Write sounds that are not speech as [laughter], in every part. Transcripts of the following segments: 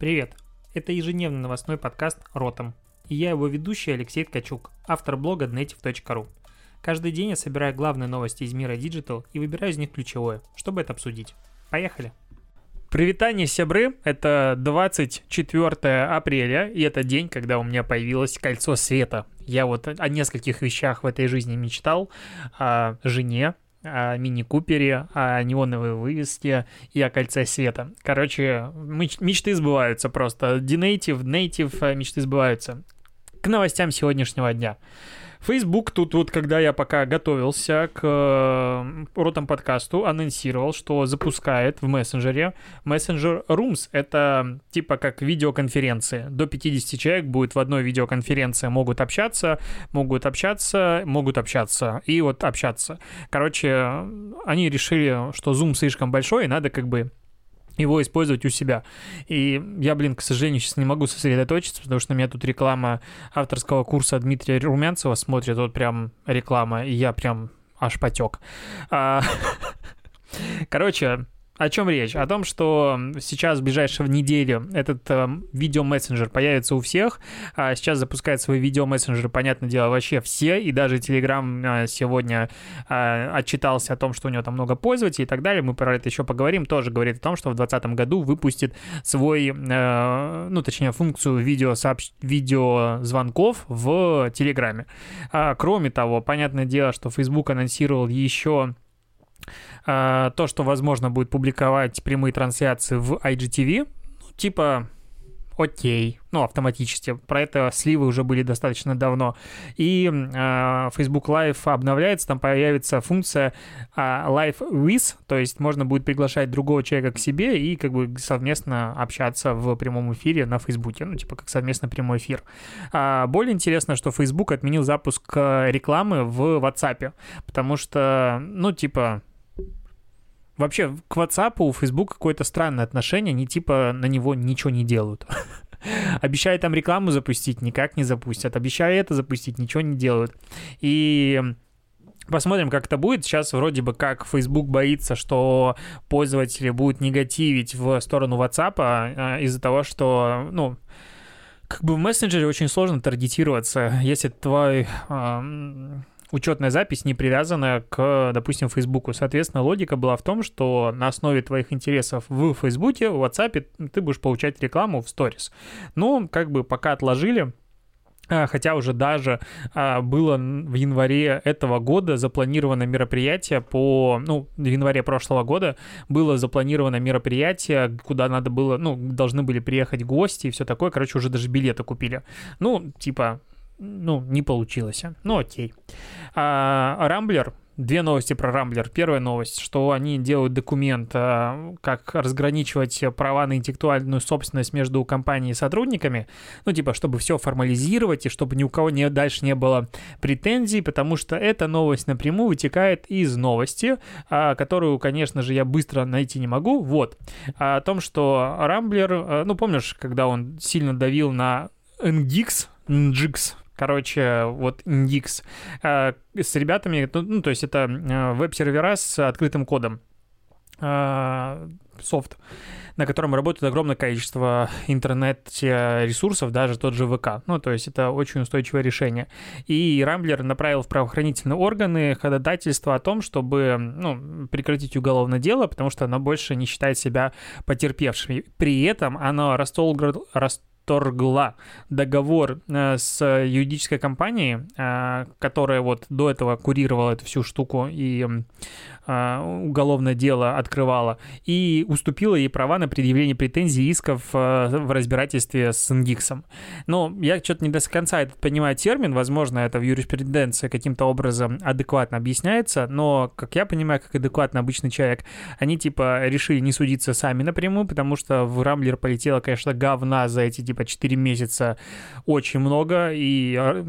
Привет! Это ежедневный новостной подкаст «Ротом». И я его ведущий Алексей Ткачук, автор блога native.ru. Каждый день я собираю главные новости из мира Digital и выбираю из них ключевое, чтобы это обсудить. Поехали! Привитание, сябры! Это 24 апреля, и это день, когда у меня появилось кольцо света. Я вот о нескольких вещах в этой жизни мечтал. О жене, о мини-купере, о неоновой вывеске и о кольце света. Короче, мечты сбываются просто. Denative, native мечты сбываются. К новостям сегодняшнего дня. Facebook тут вот, когда я пока готовился к э, ротам подкасту, анонсировал, что запускает в мессенджере мессенджер Rooms. Это типа как видеоконференции. До 50 человек будет в одной видеоконференции, могут общаться, могут общаться, могут общаться и вот общаться. Короче, они решили, что Zoom слишком большой, и надо как бы его использовать у себя. И я, блин, к сожалению, сейчас не могу сосредоточиться, потому что на меня тут реклама авторского курса Дмитрия Румянцева смотрит, вот прям реклама, и я прям аж потек. А, [laughs] короче, о чем речь? О том, что сейчас в ближайшую неделю этот э, видеомессенджер появится у всех. А сейчас запускает свой видеомессенджер, понятное дело, вообще все. И даже Telegram э, сегодня э, отчитался о том, что у него там много пользователей и так далее. Мы про это еще поговорим. Тоже говорит о том, что в 2020 году выпустит свой, э, ну, точнее, функцию видео видеозвонков в Телеграме. А, кроме того, понятное дело, что Facebook анонсировал еще а, то, что, возможно, будет публиковать прямые трансляции в IGTV, ну, типа, окей, ну, автоматически. Про это сливы уже были достаточно давно. И э, Facebook Live обновляется, там появится функция э, Live with, то есть можно будет приглашать другого человека к себе и как бы совместно общаться в прямом эфире на Facebook, ну, типа как совместно прямой эфир. А более интересно, что Facebook отменил запуск рекламы в WhatsApp, потому что, ну, типа, Вообще, к WhatsApp у Facebook какое-то странное отношение, они типа на него ничего не делают. [laughs] Обещают там рекламу запустить, никак не запустят. Обещают это запустить, ничего не делают. И Посмотрим, как это будет. Сейчас вроде бы как Facebook боится, что пользователи будут негативить в сторону WhatsApp а, из-за того, что, ну, как бы в мессенджере очень сложно таргетироваться, если твой учетная запись не привязана к, допустим, Фейсбуку. Соответственно, логика была в том, что на основе твоих интересов в Фейсбуке, в WhatsApp ты будешь получать рекламу в сторис. Ну, как бы пока отложили, а, Хотя уже даже а, было в январе этого года запланировано мероприятие по... Ну, в январе прошлого года было запланировано мероприятие, куда надо было... Ну, должны были приехать гости и все такое. Короче, уже даже билеты купили. Ну, типа, ну, не получилось. Ну, окей. А, Рамблер, Две новости про Рамблер. Первая новость, что они делают документ, а, как разграничивать права на интеллектуальную собственность между компанией и сотрудниками, ну, типа, чтобы все формализировать и чтобы ни у кого не, дальше не было претензий, потому что эта новость напрямую вытекает из новости, а, которую, конечно же, я быстро найти не могу. Вот. О том, что Рамблер, ну, помнишь, когда он сильно давил на NGX, NGX, короче, вот Indix, э, с ребятами, ну, ну, то есть это э, веб-сервера с открытым кодом, э, софт, на котором работает огромное количество интернет-ресурсов, даже тот же ВК. Ну, то есть это очень устойчивое решение. И Рамблер направил в правоохранительные органы ходатайство о том, чтобы ну, прекратить уголовное дело, потому что оно больше не считает себя потерпевшим. При этом оно расторгло, расторгла договор э, с юридической компанией, э, которая вот до этого курировала эту всю штуку и а, уголовное дело открывала, и уступила ей права на предъявление претензий и исков в разбирательстве с Ингиксом. Но я что-то не до конца этот понимаю термин, возможно, это в юриспруденции каким-то образом адекватно объясняется, но, как я понимаю, как адекватно обычный человек, они, типа, решили не судиться сами напрямую, потому что в Рамблер полетело, конечно, говна за эти, типа, 4 месяца очень много, и а,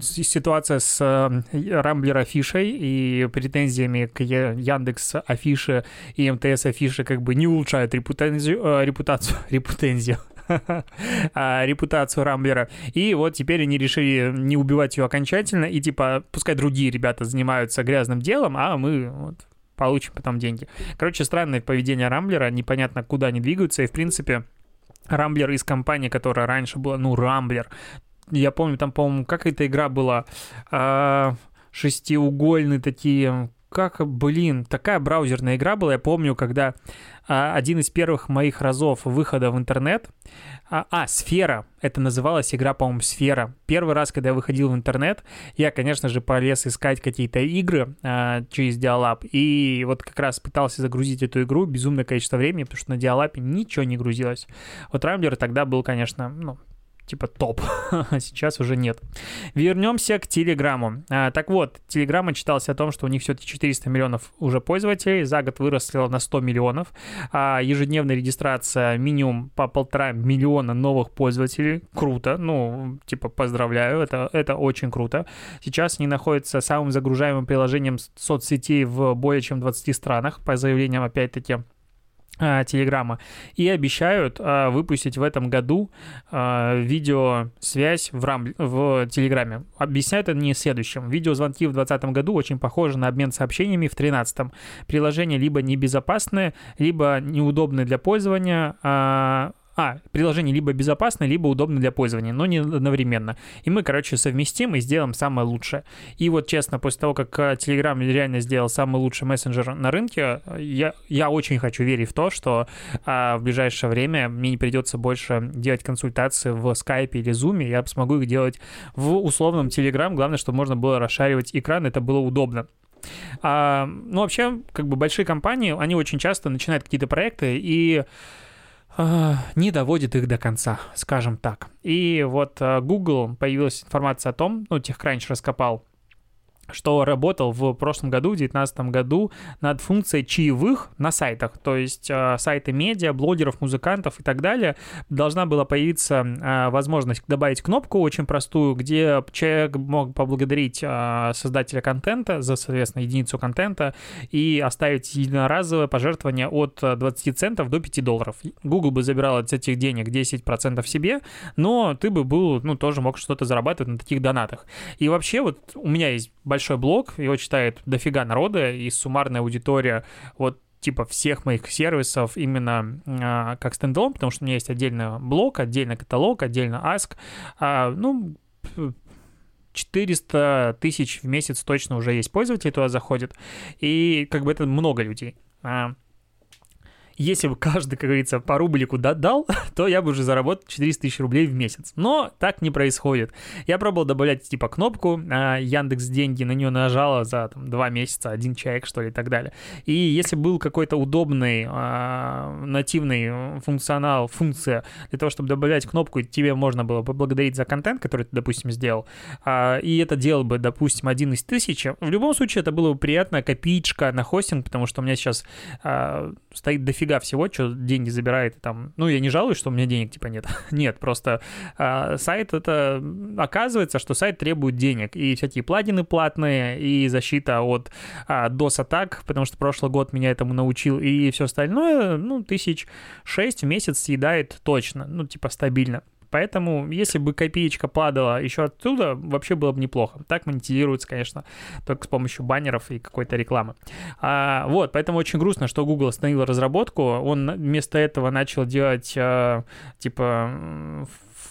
ситуация с э, Рамблер афишей и претензиями к Яндекс афише и МТС афише как бы не улучшают э, репутацию, [laughs] репутензию [laughs] репутацию Рамблера. И вот теперь они решили не убивать ее окончательно, и типа, пускай другие ребята занимаются грязным делом, а мы вот получим потом деньги. Короче, странное поведение Рамблера, непонятно, куда они двигаются, и, в принципе, Рамблер из компании, которая раньше была, ну, Рамблер. Я помню, там, по-моему, как эта игра была, э, шестиугольные такие, как, блин, такая браузерная игра была. Я помню, когда а, один из первых моих разов выхода в интернет, а, а, Сфера, это называлась игра, по-моему, Сфера. Первый раз, когда я выходил в интернет, я, конечно же, полез искать какие-то игры а, через Диалаб, и вот как раз пытался загрузить эту игру безумное количество времени, потому что на Диалапе ничего не грузилось. Вот Рамблер тогда был, конечно, ну, типа топ, [laughs] а сейчас уже нет. Вернемся к Телеграму. А, так вот, Телеграм читался о том, что у них все-таки 400 миллионов уже пользователей, за год выросло на 100 миллионов, а ежедневная регистрация минимум по полтора миллиона новых пользователей. Круто, ну, типа, поздравляю, это, это очень круто. Сейчас они находятся самым загружаемым приложением соцсетей в более чем 20 странах, по заявлениям, опять-таки, Телеграма и обещают а, выпустить в этом году а, видеосвязь в, рам... в Телеграме. Объясняют не следующим. Видеозвонки в 2020 году очень похожи на обмен сообщениями в 2013. Приложения либо небезопасные, либо неудобные для пользования, а, а, приложение либо безопасно, либо удобно для пользования, но не одновременно. И мы, короче, совместим и сделаем самое лучшее. И вот честно, после того, как э, Telegram реально сделал самый лучший мессенджер на рынке, я, я очень хочу верить в то, что а, в ближайшее время мне не придется больше делать консультации в Skype или Zoom, я смогу их делать в условном Telegram. Главное, чтобы можно было расшаривать экран, это было удобно. А, ну, вообще, как бы большие компании, они очень часто начинают какие-то проекты и не доводит их до конца, скажем так. И вот э, Google появилась информация о том, ну, TechCrunch раскопал что работал в прошлом году, в 2019 году, над функцией чаевых на сайтах. То есть э, сайты медиа, блогеров, музыкантов и так далее. Должна была появиться э, возможность добавить кнопку очень простую, где человек мог поблагодарить э, создателя контента за, соответственно, единицу контента и оставить единоразовое пожертвование от 20 центов до 5 долларов. Google бы забирал от этих денег 10% себе, но ты бы был, ну, тоже мог что-то зарабатывать на таких донатах. И вообще вот у меня есть блог, его читает дофига народа, и суммарная аудитория вот типа всех моих сервисов именно а, как стендалон, потому что у меня есть отдельный блог, отдельный каталог, отдельно Ask. А, ну, 400 тысяч в месяц точно уже есть пользователи, туда заходят. И как бы это много людей. А, если бы каждый, как говорится, по рублику дал, [laughs] то я бы уже заработал 400 тысяч рублей в месяц. Но так не происходит. Я пробовал добавлять типа кнопку, а Яндекс деньги на нее нажала за там, 2 месяца, один человек, что ли, и так далее. И если был какой-то удобный а, нативный функционал, функция для того, чтобы добавлять кнопку, тебе можно было поблагодарить за контент, который ты, допустим, сделал, а, и это делал бы, допустим, один из тысячи, в любом случае это было бы приятная копеечка на хостинг, потому что у меня сейчас а, стоит дофига дофига всего, что деньги забирает там. Ну, я не жалуюсь, что у меня денег типа нет. [laughs] нет, просто а, сайт это... Оказывается, что сайт требует денег. И всякие плагины платные, и защита от а, DOS-атак, потому что прошлый год меня этому научил, и все остальное, ну, тысяч шесть в месяц съедает точно, ну, типа стабильно. Поэтому, если бы копеечка падала еще оттуда, вообще было бы неплохо. Так монетизируется, конечно, только с помощью баннеров и какой-то рекламы. А, вот, поэтому очень грустно, что Google остановил разработку. Он вместо этого начал делать, а, типа,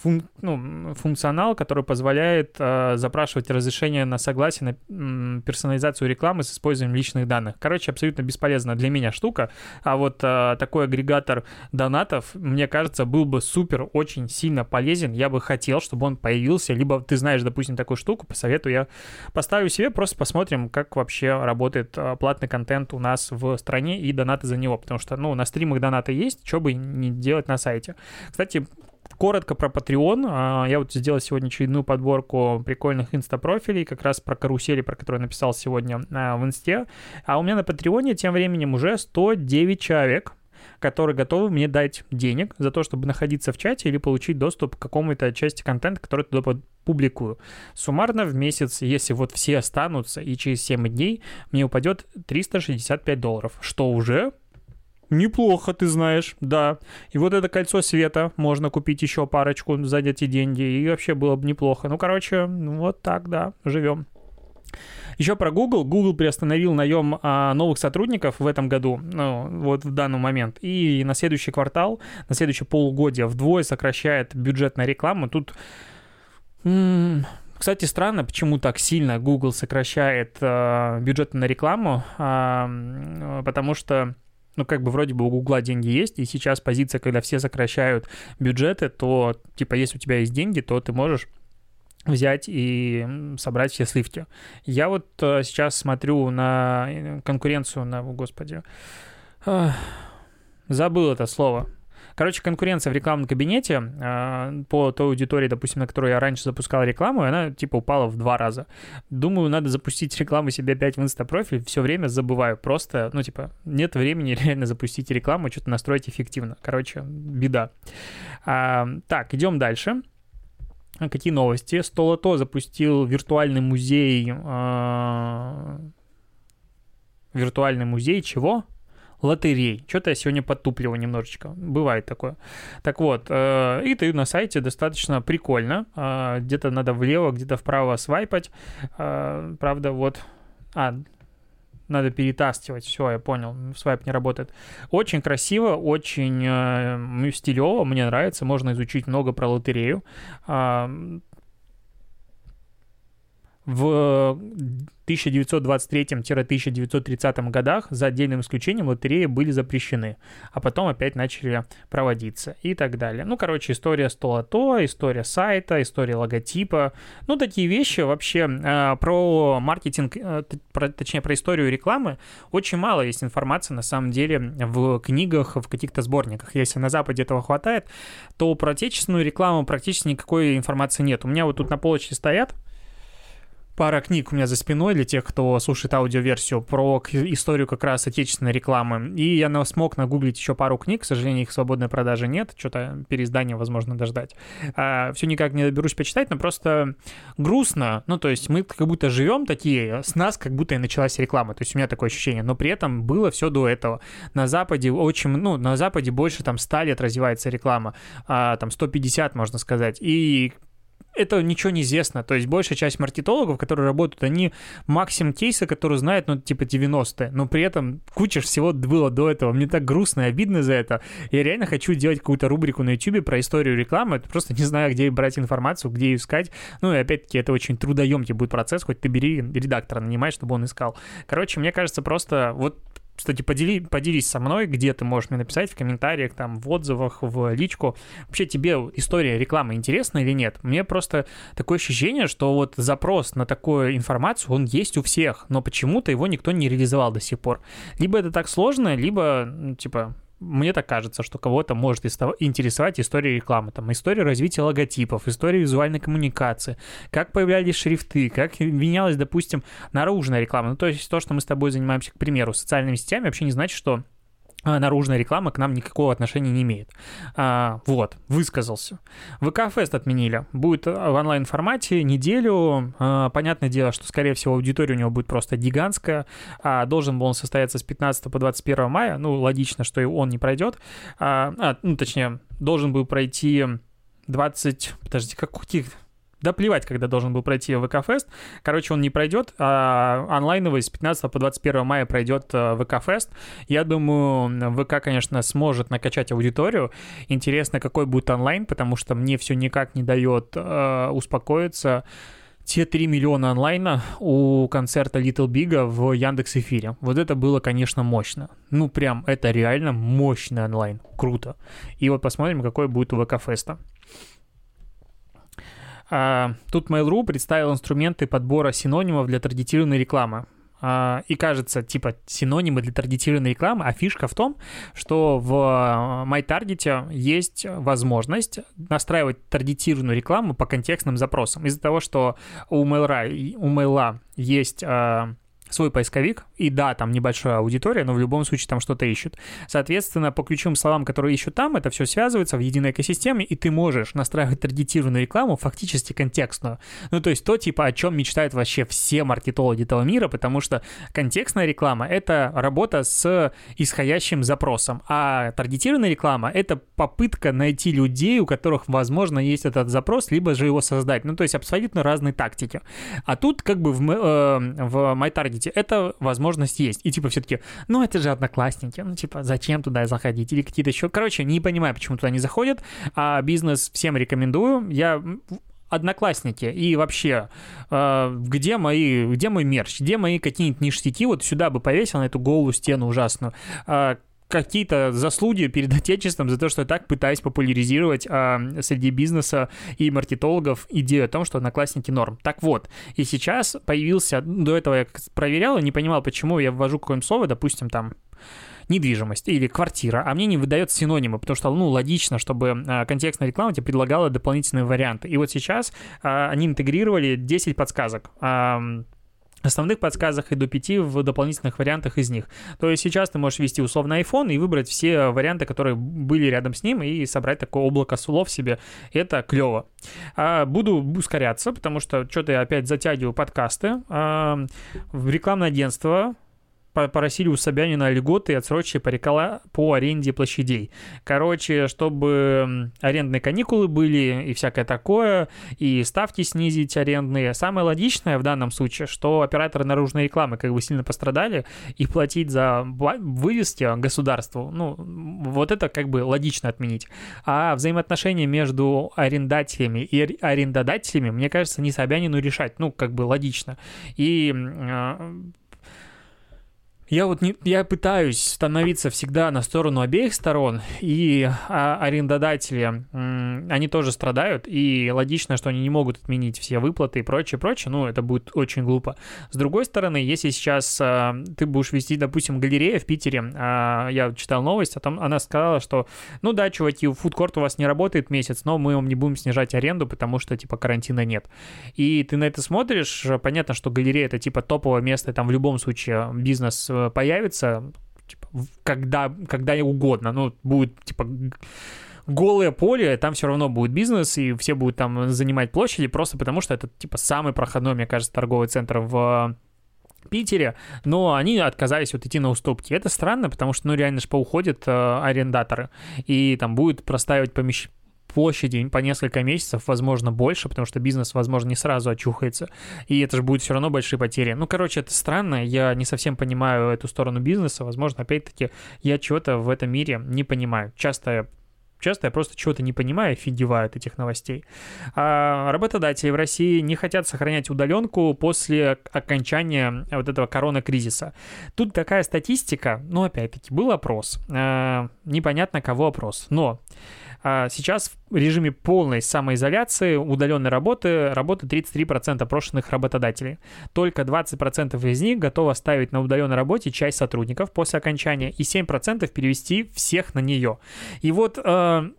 фун, ну, функционал, который позволяет э, запрашивать разрешение на согласие на персонализацию рекламы с использованием личных данных. Короче, абсолютно бесполезная для меня штука. А вот э, такой агрегатор донатов, мне кажется, был бы супер, очень сильно полезен. Я бы хотел, чтобы он появился. Либо ты знаешь, допустим, такую штуку, посоветую, я поставлю себе, просто посмотрим, как вообще работает э, платный контент у нас в стране и донаты за него. Потому что, ну, на стримах донаты есть, что бы не делать на сайте. Кстати, Коротко про Patreon. А, я вот сделал сегодня очередную подборку прикольных инста-профилей, как раз про карусели, про которые написал сегодня а, в инсте. А у меня на Патреоне тем временем уже 109 человек, которые готовы мне дать денег за то, чтобы находиться в чате или получить доступ к какому-то части контента, который туда публикую. Суммарно в месяц, если вот все останутся и через 7 дней, мне упадет 365 долларов, что уже Неплохо, ты знаешь, да. И вот это кольцо света можно купить еще парочку за эти деньги, и вообще было бы неплохо. Ну, короче, вот так, да, живем. Еще про Google. Google приостановил наем а, новых сотрудников в этом году, ну, вот в данный момент. И на следующий квартал, на следующее полугодие вдвое сокращает бюджет на рекламу. Тут... Кстати, странно, почему так сильно Google сокращает э, бюджет на рекламу, э, потому что ну, как бы вроде бы у Гугла деньги есть, и сейчас позиция, когда все сокращают бюджеты, то, типа, если у тебя есть деньги, то ты можешь взять и собрать все сливки. Я вот э, сейчас смотрю на э, конкуренцию, на, господи, забыл это слово. Короче, конкуренция в рекламном кабинете э, по той аудитории, допустим, на которой я раньше запускал рекламу, она типа упала в два раза. Думаю, надо запустить [laughs] рекламу себе опять в инстапрофиль, все время забываю. Просто, ну типа, нет времени [laughs] реально запустить рекламу, что-то настроить эффективно. Короче, беда. А, так, идем дальше. Какие новости? Столото запустил виртуальный музей... Э, виртуальный музей чего? Лотерей. Что-то я сегодня подтупливаю немножечко. Бывает такое. Так вот, э, и ты на сайте достаточно прикольно. Э, где-то надо влево, где-то вправо свайпать. Э, правда, вот... А, надо перетаскивать. Все, я понял, свайп не работает. Очень красиво, очень э, стилево, мне нравится. Можно изучить много про лотерею. Э, в 1923-1930 годах за отдельным исключением лотереи были запрещены, а потом опять начали проводиться и так далее. Ну, короче, история столото, история сайта, история логотипа. Ну, такие вещи вообще э, про маркетинг, э, про, точнее, про историю рекламы очень мало есть информации на самом деле в книгах, в каких-то сборниках. Если на Западе этого хватает, то про отечественную рекламу практически никакой информации нет. У меня вот тут на полочке стоят пара книг у меня за спиной для тех, кто слушает аудиоверсию про историю как раз отечественной рекламы. И я смог нагуглить еще пару книг, к сожалению, их свободной продажи нет, что-то переиздание возможно дождать. А, все никак не доберусь почитать, но просто грустно. Ну, то есть мы как будто живем такие, с нас как будто и началась реклама. То есть у меня такое ощущение. Но при этом было все до этого. На Западе очень, ну, на Западе больше там 100 лет развивается реклама, а, там 150, можно сказать. И это ничего не известно. То есть большая часть маркетологов, которые работают, они максимум кейса, которые знают, ну, типа 90-е, но при этом куча всего было до этого. Мне так грустно и обидно за это. Я реально хочу делать какую-то рубрику на YouTube про историю рекламы. Это просто не знаю, где брать информацию, где ее искать. Ну, и опять-таки, это очень трудоемкий будет процесс, хоть ты бери редактора нанимай, чтобы он искал. Короче, мне кажется, просто вот кстати, подели, поделись со мной, где ты можешь мне написать в комментариях, там, в отзывах, в личку. Вообще тебе история рекламы интересна или нет? Мне просто такое ощущение, что вот запрос на такую информацию, он есть у всех, но почему-то его никто не реализовал до сих пор. Либо это так сложно, либо, типа, мне так кажется, что кого-то может интересовать история рекламы, там, история развития логотипов, история визуальной коммуникации, как появлялись шрифты, как менялась, допустим, наружная реклама. Ну, то есть то, что мы с тобой занимаемся, к примеру, социальными сетями, вообще не значит, что наружная реклама к нам никакого отношения не имеет. А, вот, высказался. ВК-фест отменили. Будет в онлайн-формате неделю. А, понятное дело, что, скорее всего, аудитория у него будет просто гигантская. А, должен был он состояться с 15 по 21 мая. Ну, логично, что и он не пройдет. А, а, ну, точнее, должен был пройти 20... Подожди, как каких да плевать, когда должен был пройти ВК-фест. Короче, он не пройдет, а онлайновый с 15 по 21 мая пройдет э, ВК-фест. Я думаю, ВК, конечно, сможет накачать аудиторию. Интересно, какой будет онлайн, потому что мне все никак не дает э, успокоиться те 3 миллиона онлайна у концерта Little Big в Яндекс Эфире. Вот это было, конечно, мощно. Ну, прям, это реально мощный онлайн. Круто. И вот посмотрим, какой будет у ВК-феста. А, тут Mail.ru представил инструменты подбора синонимов для таргетированной рекламы. А, и кажется, типа, синонимы для таргетированной рекламы, а фишка в том, что в MyTarget есть возможность настраивать таргетированную рекламу по контекстным запросам. Из-за того, что у Mail.ru, у Mail.ru есть а, свой поисковик, и да, там небольшая аудитория, но в любом случае там что-то ищут. Соответственно, по ключевым словам, которые ищут там, это все связывается в единой экосистеме, и ты можешь настраивать таргетированную рекламу, фактически контекстную. Ну, то есть то, типа, о чем мечтают вообще все маркетологи этого мира, потому что контекстная реклама — это работа с исходящим запросом, а таргетированная реклама — это попытка найти людей, у которых, возможно, есть этот запрос, либо же его создать. Ну, то есть абсолютно разные тактики. А тут как бы в, э, в MyTarget видите, эта возможность есть. И типа все-таки, ну это же одноклассники, ну типа зачем туда заходить? Или какие-то еще... Короче, не понимаю, почему туда не заходят. А бизнес всем рекомендую. Я одноклассники и вообще э, где мои где мой мерч где мои какие-нибудь ништяки вот сюда бы повесил на эту голую стену ужасную э, какие-то заслуги перед Отечеством за то, что я так пытаюсь популяризировать а, среди бизнеса и маркетологов идею о том, что одноклассники норм. Так вот, и сейчас появился, до этого я проверял и не понимал, почему я ввожу какое-нибудь слово, допустим, там, недвижимость или квартира, а мне не выдает синонимы, потому что, ну, логично, чтобы а, контекстная реклама тебе предлагала дополнительные варианты. И вот сейчас а, они интегрировали 10 подсказок. А, основных подсказок и до 5 в дополнительных вариантах из них. То есть сейчас ты можешь ввести условно iPhone и выбрать все варианты, которые были рядом с ним, и собрать такое облако слов себе. Это клево. А, буду ускоряться, потому что что-то я опять затягиваю подкасты. В рекламное агентство попросили у Собянина льготы и отсрочки по, рекла... по аренде площадей. Короче, чтобы арендные каникулы были и всякое такое, и ставки снизить арендные. Самое логичное в данном случае, что операторы наружной рекламы как бы сильно пострадали, и платить за вывески государству, ну, вот это как бы логично отменить. А взаимоотношения между арендателями и арендодателями, мне кажется, не Собянину решать, ну, как бы логично. И а, я вот не, я пытаюсь становиться всегда на сторону обеих сторон, и а, арендодатели, м, они тоже страдают, и логично, что они не могут отменить все выплаты и прочее, прочее, ну, это будет очень глупо. С другой стороны, если сейчас а, ты будешь вести, допустим, галерея в Питере, а, я читал новость, о том, она сказала, что, ну да, чуваки, фудкорт у вас не работает месяц, но мы вам не будем снижать аренду, потому что, типа, карантина нет. И ты на это смотришь, понятно, что галерея это, типа, топовое место, там в любом случае бизнес Э, появится, типа, когда, когда угодно. Ну, будет, типа, голое поле, там все равно будет бизнес, и все будут там занимать площади, просто потому что это, типа, самый проходной, мне кажется, торговый центр в Питере, но они отказались вот идти на уступки. Это странно, потому что, ну, реально же поуходят э, арендаторы, и там будет простаивать помещение площади по несколько месяцев, возможно, больше, потому что бизнес, возможно, не сразу очухается, и это же будет все равно большие потери. Ну, короче, это странно, я не совсем понимаю эту сторону бизнеса, возможно, опять-таки, я чего-то в этом мире не понимаю. Часто Часто я просто чего-то не понимаю, офигеваю от этих новостей. А работодатели в России не хотят сохранять удаленку после окончания вот этого корона-кризиса. Тут такая статистика, ну, опять-таки, был опрос. А, непонятно, кого опрос. Но а сейчас в режиме полной самоизоляции, удаленной работы, работает 33% опрошенных работодателей. Только 20% из них готовы оставить на удаленной работе часть сотрудников после окончания и 7% перевести всех на нее. И вот э,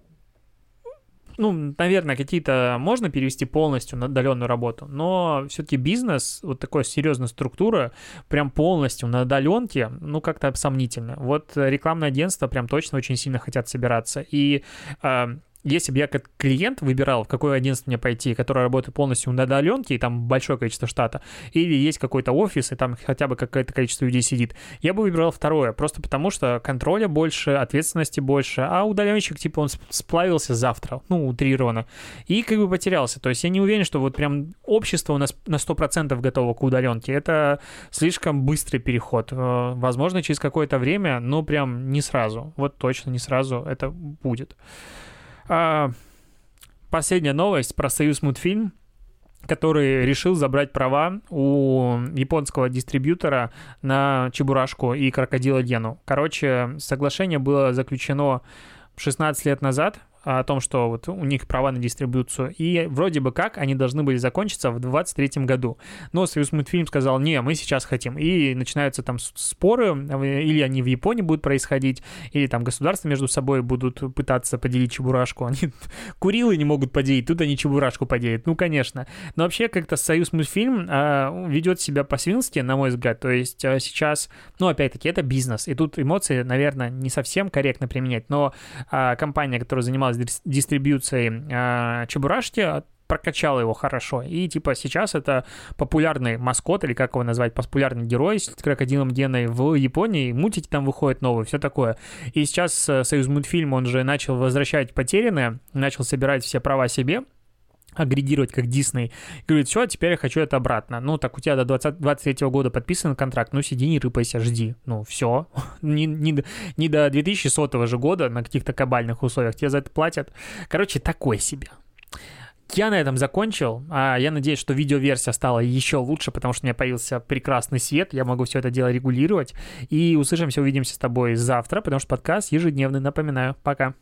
ну, наверное, какие-то можно перевести полностью на удаленную работу, но все-таки бизнес, вот такая серьезная структура, прям полностью на удаленке, ну, как-то сомнительно. Вот рекламное агентство прям точно очень сильно хотят собираться. И э, если бы я как клиент выбирал, в какое агентство мне пойти, которое работает полностью на удаленке, и там большое количество штата, или есть какой-то офис, и там хотя бы какое-то количество людей сидит, я бы выбирал второе, просто потому что контроля больше, ответственности больше, а удаленщик, типа, он сплавился завтра, ну, утрированно, и как бы потерялся. То есть я не уверен, что вот прям общество у нас на 100% готово к удаленке. Это слишком быстрый переход. Э, возможно, через какое-то время, но прям не сразу. Вот точно не сразу это будет. А, последняя новость про Союз мультфильм который решил забрать права у японского дистрибьютора на Чебурашку и Крокодила Гену. Короче, соглашение было заключено 16 лет назад, о том, что вот у них права на дистрибуцию, и вроде бы как они должны были закончиться в 23 году. Но Союз мультфильм сказал, не, мы сейчас хотим. И начинаются там споры, или они в Японии будут происходить, или там государства между собой будут пытаться поделить чебурашку. Они [laughs] Курилы не могут поделить, тут они чебурашку поделят. Ну, конечно. Но вообще как-то Союз мультфильм э, ведет себя по-свински, на мой взгляд. То есть э, сейчас, ну, опять-таки, это бизнес. И тут эмоции, наверное, не совсем корректно применять. Но э, компания, которая занималась дистрибьюцией э, чебурашки, прокачала его хорошо. И типа сейчас это популярный маскот, или как его назвать, популярный герой с крокодилом Геной в Японии. Мультики там выходят новые, все такое. И сейчас э, Союз мультфильм, он же начал возвращать потерянное, начал собирать все права себе, агрегировать как Дисней. Говорит, все, теперь я хочу это обратно. Ну, так у тебя до 20, 23 года подписан контракт, ну, сиди, не рыпайся, жди. Ну, все. не, [laughs] не, не до 2100 же года на каких-то кабальных условиях тебе за это платят. Короче, такой себе. Я на этом закончил. А я надеюсь, что видеоверсия стала еще лучше, потому что у меня появился прекрасный свет. Я могу все это дело регулировать. И услышимся, увидимся с тобой завтра, потому что подкаст ежедневный. Напоминаю. Пока.